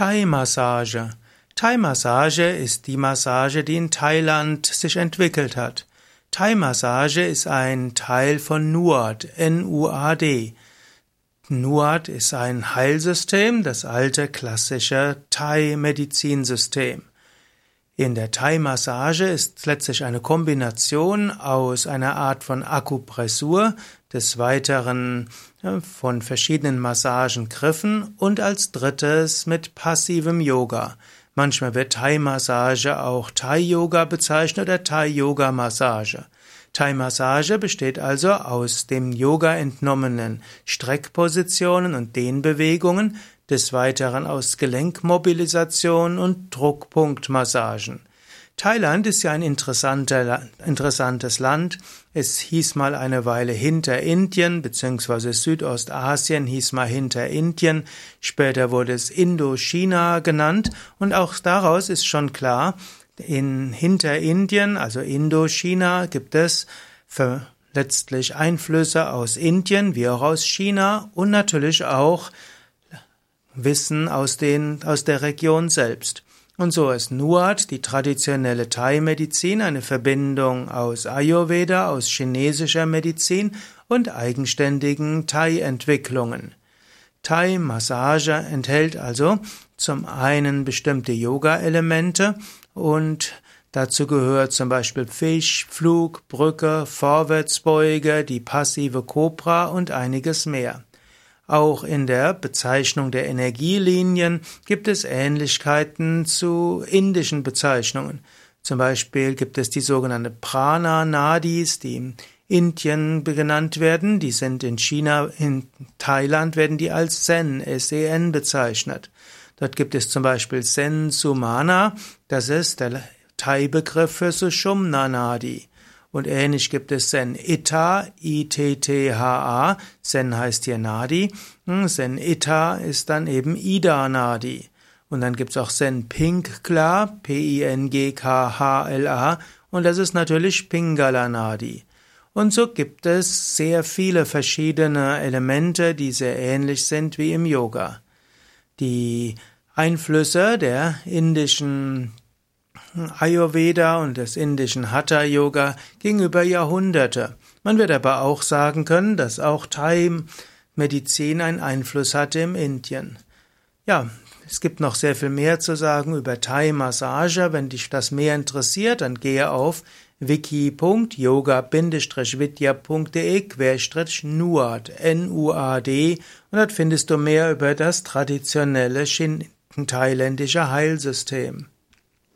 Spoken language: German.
Thai-Massage. Thai-Massage ist die Massage, die in Thailand sich entwickelt hat. Thai-Massage ist ein Teil von Nuad, N-U-A-D. Nuad ist ein Heilsystem, das alte klassische Thai-Medizinsystem. In der Thai-Massage ist letztlich eine Kombination aus einer Art von Akupressur, des Weiteren von verschiedenen Massagengriffen und als drittes mit passivem Yoga. Manchmal wird Thai-Massage auch Thai-Yoga bezeichnet oder Thai-Yoga-Massage. Thai-Massage besteht also aus dem Yoga entnommenen Streckpositionen und Dehnbewegungen, des Weiteren aus Gelenkmobilisation und Druckpunktmassagen. Thailand ist ja ein interessantes Land. Es hieß mal eine Weile hinter Indien, beziehungsweise Südostasien hieß mal hinter Indien. Später wurde es Indochina genannt und auch daraus ist schon klar, in hinter Indien, also Indochina, gibt es für letztlich Einflüsse aus Indien wie auch aus China und natürlich auch Wissen aus, den, aus der Region selbst. Und so ist Nuat, die traditionelle Thai-Medizin, eine Verbindung aus Ayurveda, aus chinesischer Medizin und eigenständigen Thai-Entwicklungen. Thai-Massage enthält also zum einen bestimmte Yoga-Elemente und dazu gehört zum Beispiel Fisch, Flug, Brücke, Vorwärtsbeuge, die passive Cobra und einiges mehr. Auch in der Bezeichnung der Energielinien gibt es Ähnlichkeiten zu indischen Bezeichnungen. Zum Beispiel gibt es die sogenannte Prana Nadis, die in Indien genannt werden. Die sind in China, in Thailand werden die als Sen, S-E-N bezeichnet. Dort gibt es zum Beispiel Sen Sumana, das ist der Thai-Begriff für Sushumna Nadi. Und ähnlich gibt es Sen Itta, I-T-T-H-A. Sen heißt hier Nadi. Hm, Sen Itta ist dann eben Ida Nadi. Und dann gibt's auch Sen Pingkla, P-I-N-G-K-H-L-A. Und das ist natürlich Pingala Nadi. Und so gibt es sehr viele verschiedene Elemente, die sehr ähnlich sind wie im Yoga. Die Einflüsse der indischen Ayurveda und des indischen Hatha Yoga ging über Jahrhunderte. Man wird aber auch sagen können, dass auch Thai-Medizin einen Einfluss hatte im Indien. Ja, es gibt noch sehr viel mehr zu sagen über Thai-Massage. Wenn dich das mehr interessiert, dann gehe auf wiki.yoga-vidya.de-nuad, N-U-A-D, und dort findest du mehr über das traditionelle thailändische Heilsystem.